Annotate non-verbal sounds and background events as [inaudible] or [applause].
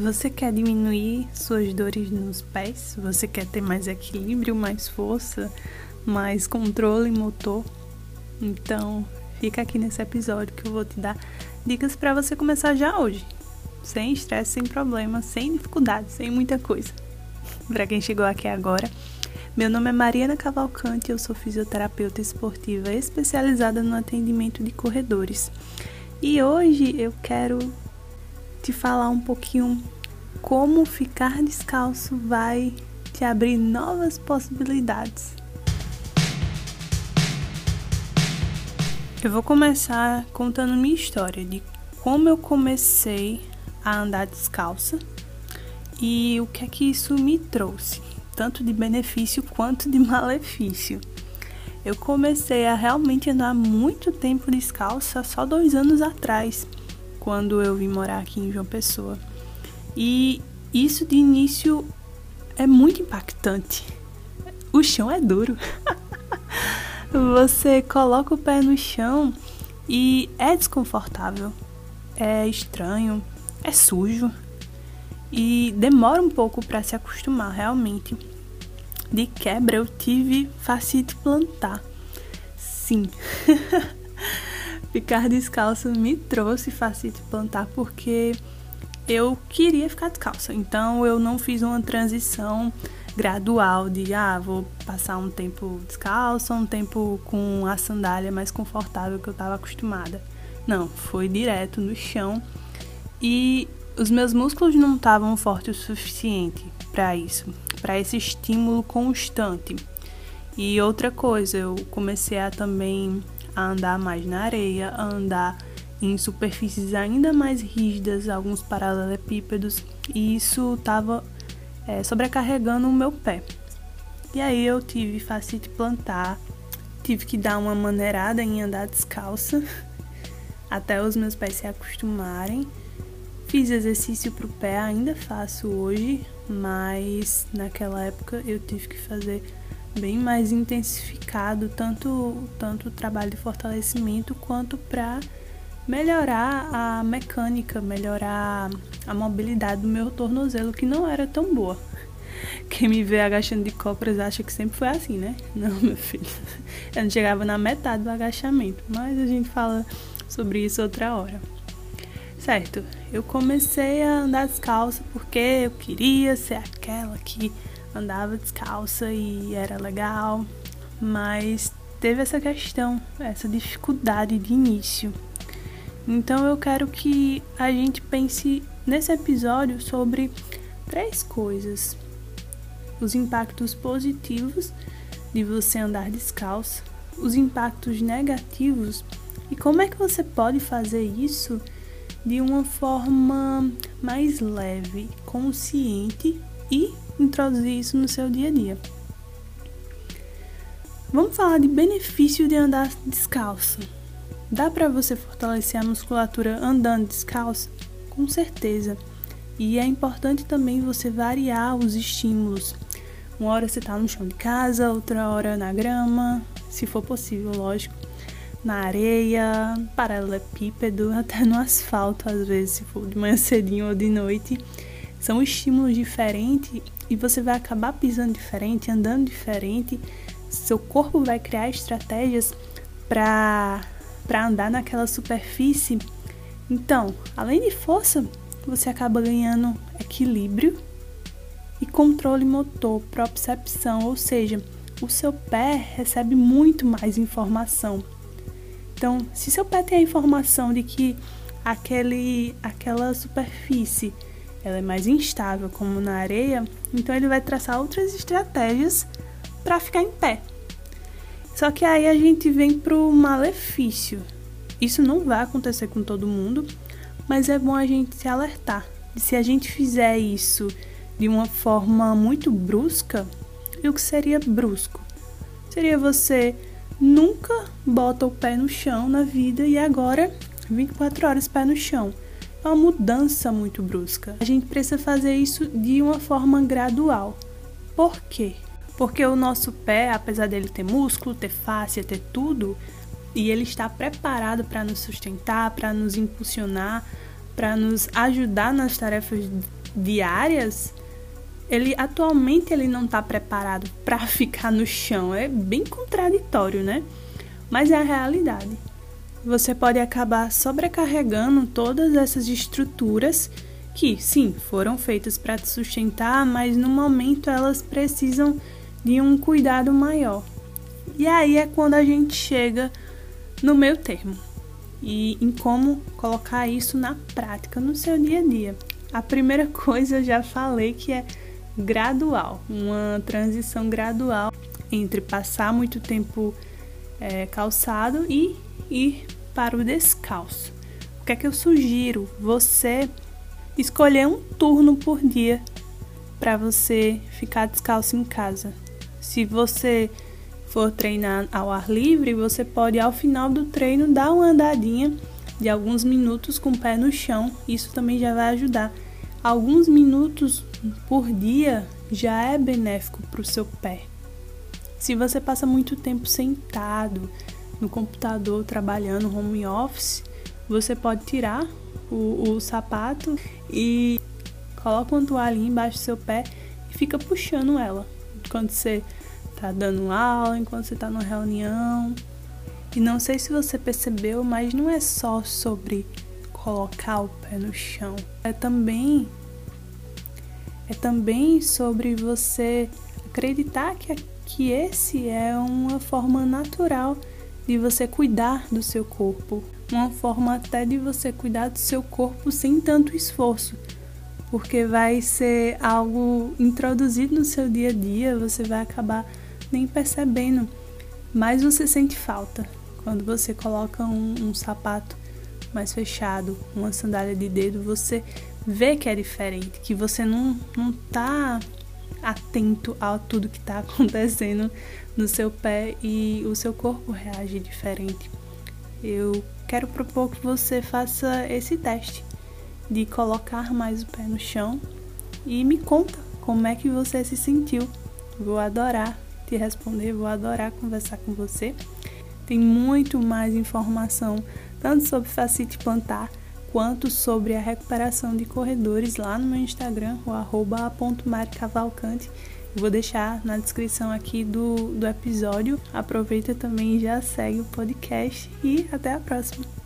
Você quer diminuir suas dores nos pés? Você quer ter mais equilíbrio, mais força, mais controle motor? Então, fica aqui nesse episódio que eu vou te dar dicas para você começar já hoje, sem estresse, sem problema, sem dificuldade, sem muita coisa. [laughs] Para quem chegou aqui agora, meu nome é Mariana Cavalcante, eu sou fisioterapeuta esportiva especializada no atendimento de corredores. E hoje eu quero te falar um pouquinho como ficar descalço vai te abrir novas possibilidades. Eu vou começar contando minha história de como eu comecei a andar descalça e o que é que isso me trouxe, tanto de benefício quanto de [laughs] malefício. Eu comecei a realmente andar muito tempo descalça só dois anos atrás quando eu vim morar aqui em João Pessoa. E isso de início é muito impactante. O chão é duro. [laughs] Você coloca o pé no chão e é desconfortável, é estranho, é sujo e demora um pouco para se acostumar realmente. De quebra eu tive facite plantar. Sim. [laughs] ficar descalço me trouxe facite plantar porque eu queria ficar descalça. Então eu não fiz uma transição gradual de ah, vou passar um tempo descalça, um tempo com a sandália mais confortável que eu estava acostumada. Não, foi direto no chão e os meus músculos não estavam fortes o suficiente para isso, para esse estímulo constante. E outra coisa, eu comecei a também a andar mais na areia, a andar em superfícies ainda mais rígidas, alguns paralelepípedos, e isso estava é, sobrecarregando o meu pé. E aí eu tive facite plantar, tive que dar uma maneirada em andar descalça [laughs] até os meus pés se acostumarem. Fiz exercício para o pé, ainda faço hoje, mas naquela época eu tive que fazer bem mais intensificado, tanto, tanto o trabalho de fortalecimento quanto para melhorar a mecânica, melhorar a mobilidade do meu tornozelo, que não era tão boa. Quem me vê agachando de cócoras acha que sempre foi assim, né? Não, meu filho. [laughs] Eu não chegava na metade do agachamento, mas a gente fala sobre isso outra hora. Certo, eu comecei a andar descalça porque eu queria ser aquela que andava descalça e era legal, mas teve essa questão, essa dificuldade de início. Então eu quero que a gente pense nesse episódio sobre três coisas: os impactos positivos de você andar descalço, os impactos negativos e como é que você pode fazer isso de uma forma mais leve, consciente e introduzir isso no seu dia a dia. Vamos falar de benefício de andar descalço. Dá para você fortalecer a musculatura andando descalço? Com certeza. E é importante também você variar os estímulos. Uma hora você está no chão de casa, outra hora na grama, se for possível, lógico, na areia, paralelepípedo, [laughs] até no asfalto, às vezes, se for de manhã cedinho ou de noite. São estímulos diferentes e você vai acabar pisando diferente, andando diferente. Seu corpo vai criar estratégias para para andar naquela superfície. Então, além de força, você acaba ganhando equilíbrio e controle motor, propriocepção, ou seja, o seu pé recebe muito mais informação. Então, se seu pé tem a informação de que aquele, aquela superfície ela é mais instável, como na areia, então ele vai traçar outras estratégias para ficar em pé. Só que aí a gente vem pro malefício. Isso não vai acontecer com todo mundo, mas é bom a gente se alertar. E se a gente fizer isso de uma forma muito brusca, e o que seria brusco? Seria você nunca bota o pé no chão na vida e agora 24 horas pé no chão uma mudança muito brusca. A gente precisa fazer isso de uma forma gradual. Por quê? Porque o nosso pé, apesar dele ter músculo, ter face, ter tudo, e ele está preparado para nos sustentar, para nos impulsionar, para nos ajudar nas tarefas diárias, ele atualmente ele não está preparado para [laughs] ficar no chão. É bem contraditório, né? Mas é a realidade. Você pode acabar sobrecarregando todas essas estruturas que, sim, foram feitas para te sustentar, mas no momento elas precisam de um cuidado maior. E aí é quando a gente chega no meu termo e em como colocar isso na prática no seu dia a dia. A primeira [laughs] coisa eu já falei que é gradual, uma transição gradual entre passar muito tempo é, calçado e ir para o descalço. O que é que eu sugiro? Você escolher um turno por dia para você ficar descalço em casa. Se você for treinar ao ar livre, você pode ao final do treino dar uma andadinha de alguns minutos com o pé no chão. Isso também já vai ajudar. Alguns minutos por dia já é benéfico para o seu pé. Se você passa muito tempo sentado no computador trabalhando home office, você pode tirar o, o sapato e coloca uma toalha embaixo do seu pé e fica puxando ela quando você tá dando aula, enquanto você tá numa reunião. E não sei se você percebeu, mas não é só sobre colocar o pé no chão. É também é também sobre você acreditar que, que esse é uma forma natural de você cuidar do seu corpo, uma forma até de você cuidar do seu corpo sem tanto esforço, porque vai ser algo introduzido no seu dia a dia, você vai acabar nem percebendo, mas você sente falta quando você coloca um, um sapato mais fechado, uma sandália de dedo, você vê que é diferente, que você não, não tá atento a tudo que está [laughs] acontecendo no seu pé e o seu corpo reage diferente. Eu quero propor que você faça esse teste de colocar mais o pé no chão e me conta como é que você se sentiu. Vou adorar te responder, vou adorar conversar com você. Tem muito mais informação tanto sobre facite plantar quanto sobre a recuperação de corredores lá no meu Instagram, o arroba. Vou deixar na descrição aqui do, do episódio. Aproveita também e já segue o podcast e até a próxima.